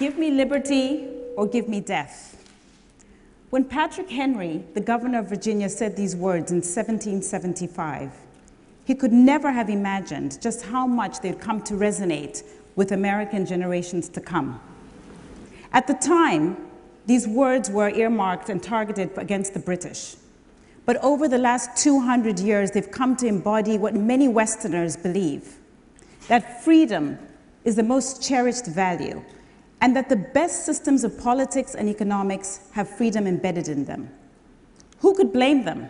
Give me liberty or give me death. When Patrick Henry, the governor of Virginia, said these words in 1775, he could never have imagined just how much they'd come to resonate with American generations to come. At the time, these words were earmarked and targeted against the British. But over the last 200 years, they've come to embody what many Westerners believe that freedom is the most cherished value, and that the best systems of politics and economics have freedom embedded in them. Who could blame them?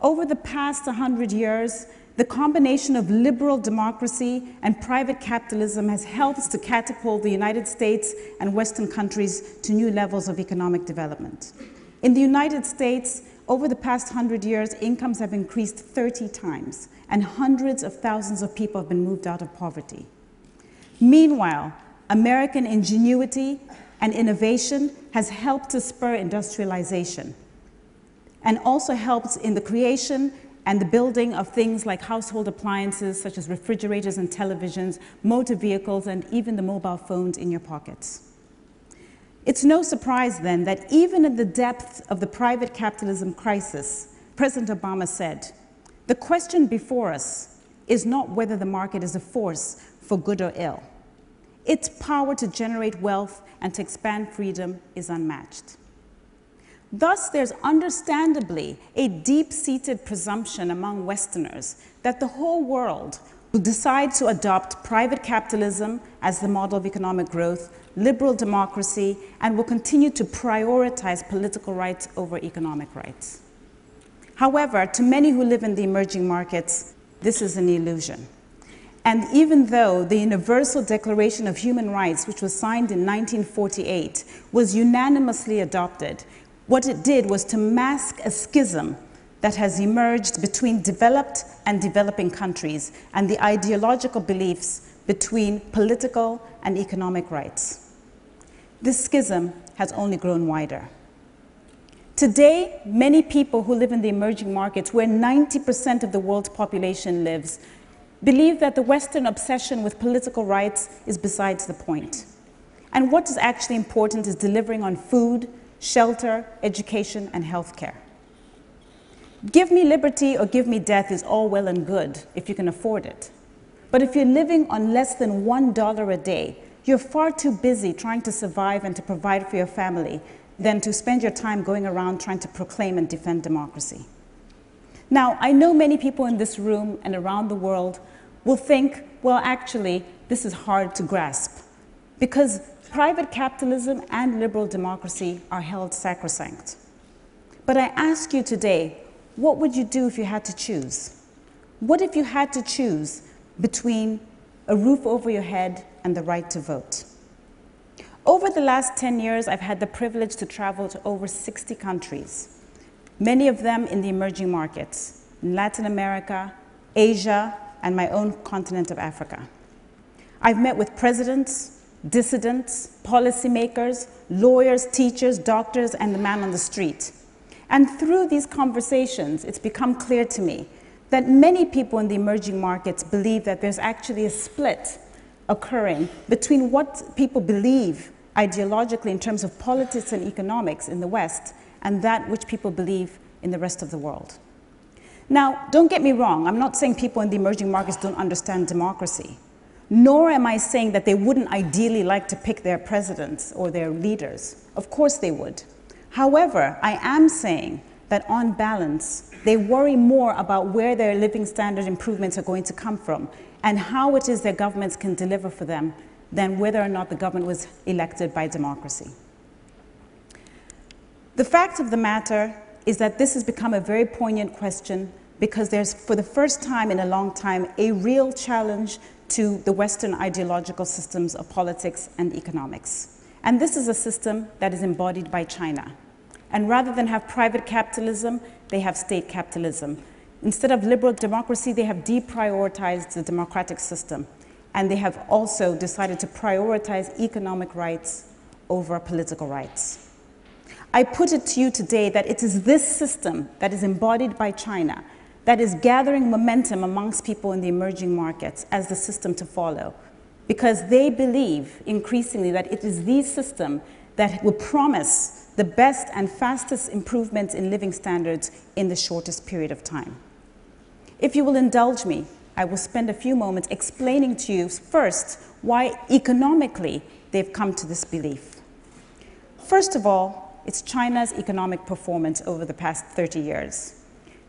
Over the past 100 years, the combination of liberal democracy and private capitalism has helped to catapult the United States and Western countries to new levels of economic development. In the United States, over the past 100 years, incomes have increased 30 times, and hundreds of thousands of people have been moved out of poverty. Meanwhile, American ingenuity and innovation has helped to spur industrialization and also helped in the creation and the building of things like household appliances such as refrigerators and televisions, motor vehicles, and even the mobile phones in your pockets. It's no surprise then that even in the depths of the private capitalism crisis, President Obama said, the question before us is not whether the market is a force for good or ill. Its power to generate wealth and to expand freedom is unmatched. Thus, there's understandably a deep-seated presumption among Westerners that the whole world will decide to adopt private capitalism as the model of economic growth, liberal democracy, and will continue to prioritize political rights over economic rights. However, to many who live in the emerging markets, this is an illusion. And even though the Universal Declaration of Human Rights, which was signed in 1948, was unanimously adopted, what it did was to mask a schism that has emerged between developed and developing countries and the ideological beliefs between political and economic rights. This schism has only grown wider. Today, many people who live in the emerging markets, where 90% of the world's population lives, believe that the Western obsession with political rights is besides the point. And what is actually important is delivering on food, shelter, education, and healthcare. Give me liberty or give me death is all well and good if you can afford it. But if you're living on less than $1 a day, you're far too busy trying to survive and to provide for your family than to spend your time going around trying to proclaim and defend democracy. Now, I know many people in this room and around the world will think, well, actually, this is hard to grasp because private capitalism and liberal democracy are held sacrosanct. But I ask you today, what would you do if you had to choose? What if you had to choose between a roof over your head and the right to vote? Over the last 10 years, I've had the privilege to travel to over 60 countries, many of them in the emerging markets, in Latin America, Asia, and my own continent of Africa. I've met with presidents, dissidents, policymakers, lawyers, teachers, doctors, and the man on the street. And through these conversations, it's become clear to me that many people in the emerging markets believe that there's actually a split occurring between what people believe ideologically in terms of politics and economics in the West and that which people believe in the rest of the world. Now, don't get me wrong, I'm not saying people in the emerging markets don't understand democracy nor am I saying that they wouldn't ideally like to pick their presidents or their leaders. Of course they would. However, I am saying that on balance, they worry more about where their living standard improvements are going to come from and how it is their governments can deliver for them than whether or not the government was elected by democracy. The fact of the matter is that this has become a very poignant question because there's, for the first time in a long time, a real challenge to the Western ideological systems of politics and economics. And this is a system that is embodied by China. And rather than have private capitalism, they have state capitalism. Instead of liberal democracy, they have deprioritized the democratic system. And they have also decided to prioritize economic rights over political rights. I put it to you today that it is this system that is embodied by China that is gathering momentum amongst people in the emerging markets as the system to follow because they believe increasingly that it is the system that will promise the best and fastest improvements in living standards in the shortest period of time. If you will indulge me, I will spend a few moments explaining to you first why economically they've come to this belief. First of all, it's China's economic performance over the past 30 years.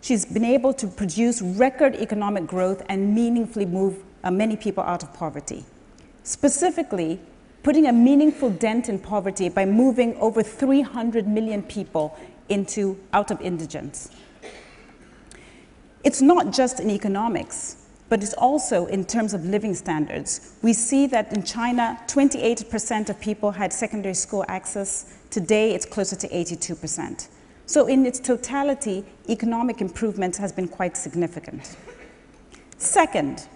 She's been able to produce record economic growth and meaningfully move uh, many people out of poverty. Specifically, putting a meaningful dent in poverty by moving over 300 million people into, out of indigence. It's not just in economics but it's also in terms of living standards. We see that in China, 28% of people had secondary school access. Today, it's closer to 82%. So in its totality, economic improvement has been quite significant. Second,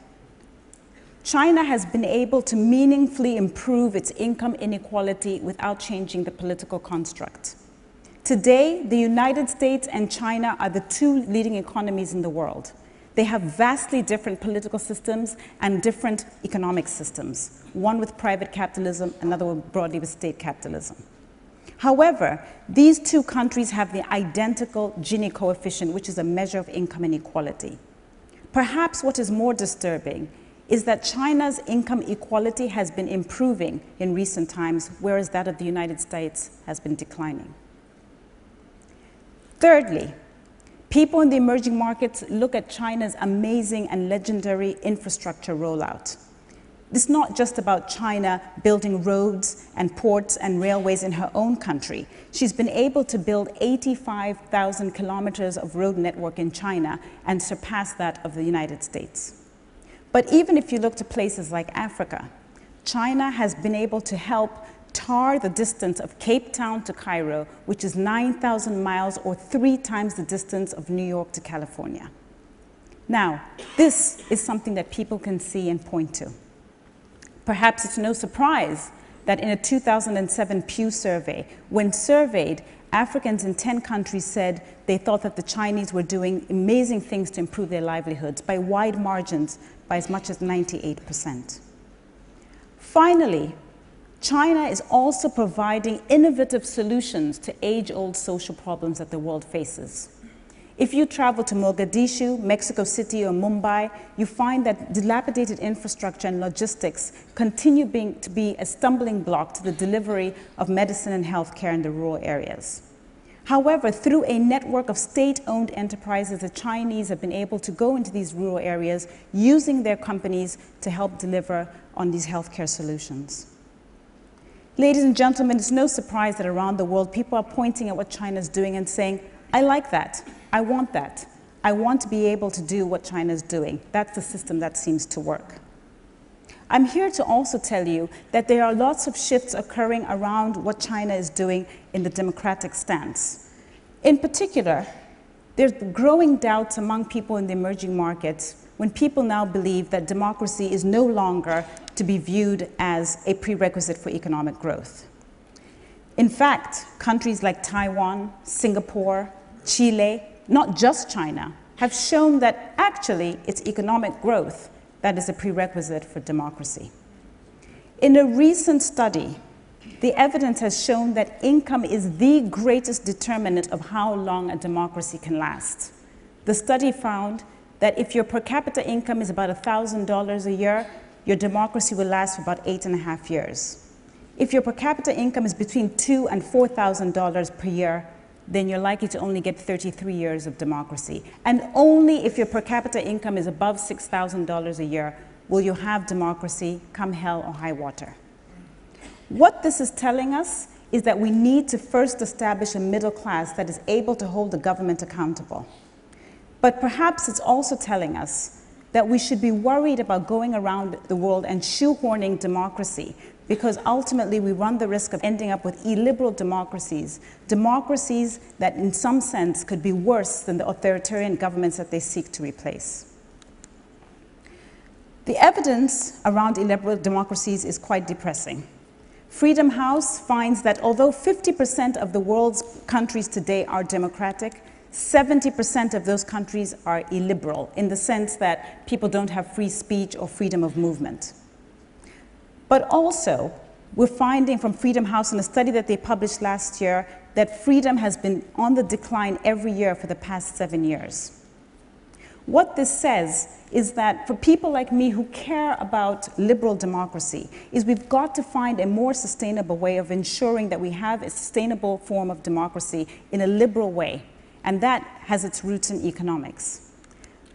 China has been able to meaningfully improve its income inequality without changing the political construct. Today, the United States and China are the two leading economies in the world. They have vastly different political systems and different economic systems, one with private capitalism, another broadly with state capitalism. However, these two countries have the identical Gini coefficient, which is a measure of income inequality. Perhaps what is more disturbing is that China's income equality has been improving in recent times, whereas that of the United States has been declining. Thirdly, People in the emerging markets look at China's amazing and legendary infrastructure rollout. It's not just about China building roads and ports and railways in her own country. She's been able to build 85,000 kilometers of road network in China and surpass that of the United States. But even if you look to places like Africa, China has been able to help tar the distance of Cape Town to Cairo, which is 9,000 miles or three times the distance of New York to California. Now, this is something that people can see and point to. Perhaps it's no surprise that in a 2007 Pew survey, when surveyed, Africans in 10 countries said they thought that the Chinese were doing amazing things to improve their livelihoods by wide margins, by as much as 98%. Finally, China is also providing innovative solutions to age-old social problems that the world faces. If you travel to Mogadishu, Mexico City, or Mumbai, you find that dilapidated infrastructure and logistics continue being, to be a stumbling block to the delivery of medicine and healthcare in the rural areas. However, through a network of state-owned enterprises, the Chinese have been able to go into these rural areas using their companies to help deliver on these healthcare solutions. Ladies and gentlemen, it's no surprise that around the world people are pointing at what China is doing and saying, I like that, I want that. I want to be able to do what China is doing. That's the system that seems to work. I'm here to also tell you that there are lots of shifts occurring around what China is doing in the democratic stance. In particular, there's growing doubts among people in the emerging markets when people now believe that democracy is no longer to be viewed as a prerequisite for economic growth. In fact, countries like Taiwan, Singapore, Chile, not just China, have shown that actually it's economic growth that is a prerequisite for democracy. In a recent study, the evidence has shown that income is the greatest determinant of how long a democracy can last. The study found that if your per capita income is about $1,000 a year, your democracy will last for about eight and a half years. If your per capita income is between two and $4,000 per year, then you're likely to only get 33 years of democracy. And only if your per capita income is above $6,000 a year will you have democracy come hell or high water. What this is telling us is that we need to first establish a middle class that is able to hold the government accountable. But perhaps it's also telling us that we should be worried about going around the world and shoehorning democracy because ultimately we run the risk of ending up with illiberal democracies, democracies that in some sense could be worse than the authoritarian governments that they seek to replace. The evidence around illiberal democracies is quite depressing. Freedom House finds that although 50% of the world's countries today are democratic, 70% of those countries are illiberal in the sense that people don't have free speech or freedom of movement. But also, we're finding from Freedom House in a study that they published last year that freedom has been on the decline every year for the past seven years. What this says is that for people like me who care about liberal democracy, is we've got to find a more sustainable way of ensuring that we have a sustainable form of democracy in a liberal way. And that has its roots in economics.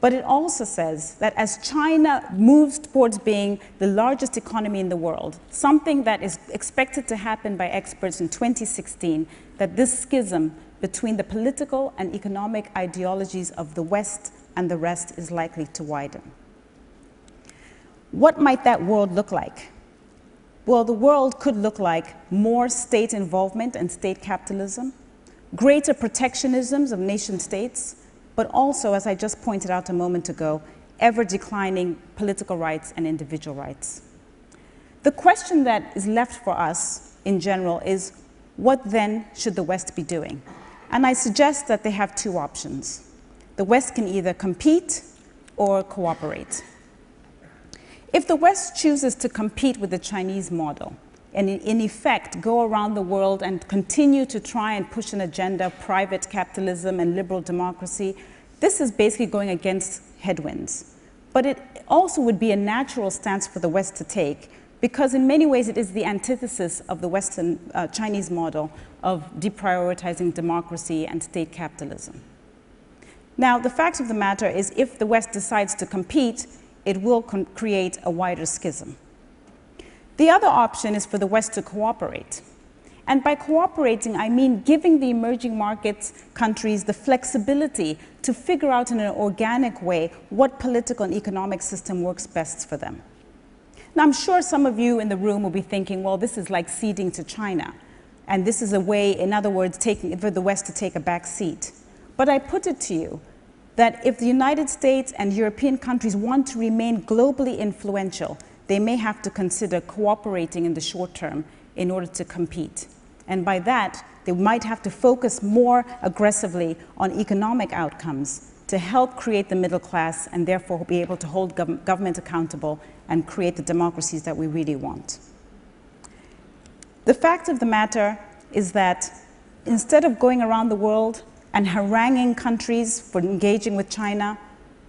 But it also says that as China moves towards being the largest economy in the world, something that is expected to happen by experts in 2016, that this schism between the political and economic ideologies of the West and the rest is likely to widen. What might that world look like? Well, the world could look like more state involvement and state capitalism, greater protectionisms of nation states, but also, as I just pointed out a moment ago, ever declining political rights and individual rights. The question that is left for us in general is what then should the West be doing? And I suggest that they have two options the West can either compete or cooperate. If the West chooses to compete with the Chinese model, and in effect go around the world and continue to try and push an agenda of private capitalism and liberal democracy, this is basically going against headwinds. But it also would be a natural stance for the West to take because in many ways it is the antithesis of the Western uh, Chinese model of deprioritizing democracy and state capitalism. Now, the fact of the matter is if the West decides to compete, it will create a wider schism. The other option is for the West to cooperate. And by cooperating, I mean giving the emerging markets countries the flexibility to figure out in an organic way what political and economic system works best for them. Now, I'm sure some of you in the room will be thinking, well, this is like ceding to China. And this is a way, in other words, taking, for the West to take a back seat. But I put it to you that if the United States and European countries want to remain globally influential, they may have to consider cooperating in the short term in order to compete. And by that, they might have to focus more aggressively on economic outcomes to help create the middle class and therefore be able to hold gov government accountable and create the democracies that we really want. The fact of the matter is that instead of going around the world and haranguing countries for engaging with China,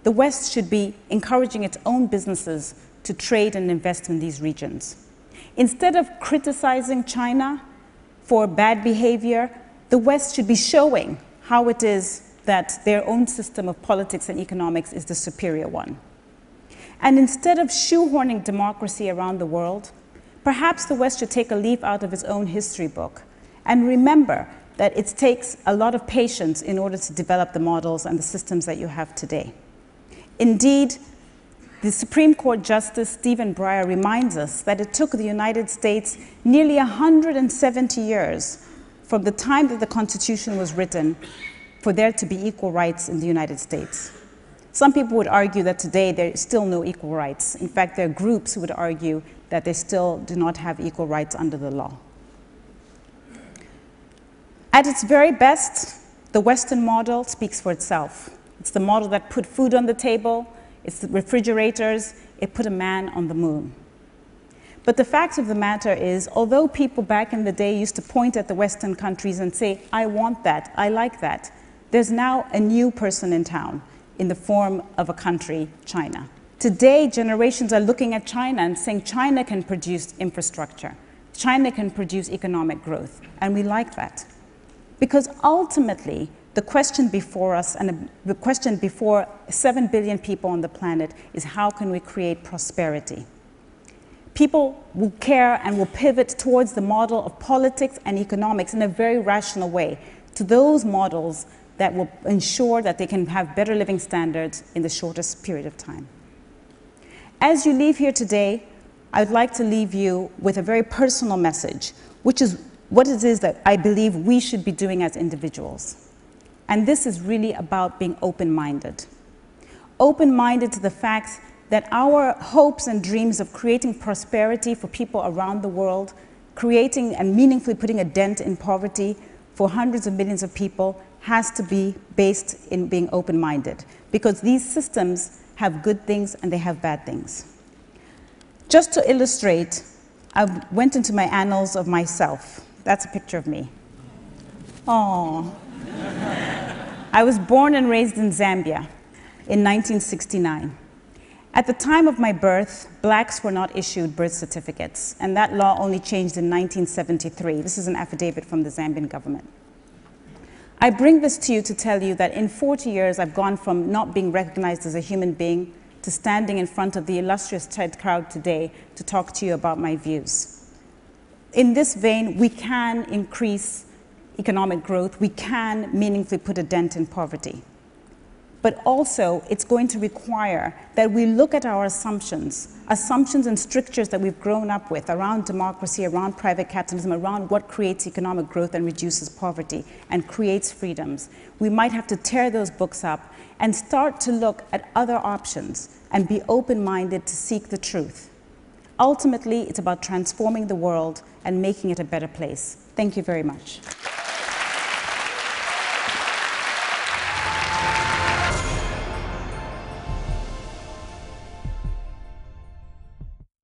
the West should be encouraging its own businesses to trade and invest in these regions. Instead of criticizing China for bad behavior, the West should be showing how it is that their own system of politics and economics is the superior one. And instead of shoehorning democracy around the world, perhaps the West should take a leaf out of its own history book and remember that it takes a lot of patience in order to develop the models and the systems that you have today. Indeed, the Supreme Court Justice Stephen Breyer reminds us that it took the United States nearly 170 years from the time that the Constitution was written for there to be equal rights in the United States. Some people would argue that today there is still no equal rights. In fact, there are groups who would argue that they still do not have equal rights under the law. At its very best, the Western model speaks for itself. It's the model that put food on the table, it's refrigerators, it put a man on the moon. But the fact of the matter is, although people back in the day used to point at the Western countries and say, I want that, I like that, there's now a new person in town in the form of a country, China. Today, generations are looking at China and saying China can produce infrastructure. China can produce economic growth, and we like that. Because ultimately, the question before us and the question before 7 billion people on the planet is how can we create prosperity? People will care and will pivot towards the model of politics and economics in a very rational way, to those models that will ensure that they can have better living standards in the shortest period of time. As you leave here today, I'd like to leave you with a very personal message, which is what it is that I believe we should be doing as individuals. And this is really about being open-minded. Open-minded to the fact that our hopes and dreams of creating prosperity for people around the world, creating and meaningfully putting a dent in poverty for hundreds of millions of people has to be based in being open-minded because these systems have good things and they have bad things. Just to illustrate I went into my annals of myself. That's a picture of me. Oh. I was born and raised in Zambia in 1969. At the time of my birth, blacks were not issued birth certificates, and that law only changed in 1973. This is an affidavit from the Zambian government. I bring this to you to tell you that in 40 years, I've gone from not being recognized as a human being to standing in front of the illustrious TED crowd today to talk to you about my views. In this vein, we can increase economic growth, we can meaningfully put a dent in poverty but also it's going to require that we look at our assumptions, assumptions and strictures that we've grown up with around democracy, around private capitalism, around what creates economic growth and reduces poverty and creates freedoms. We might have to tear those books up and start to look at other options and be open-minded to seek the truth. Ultimately, it's about transforming the world and making it a better place. Thank you very much.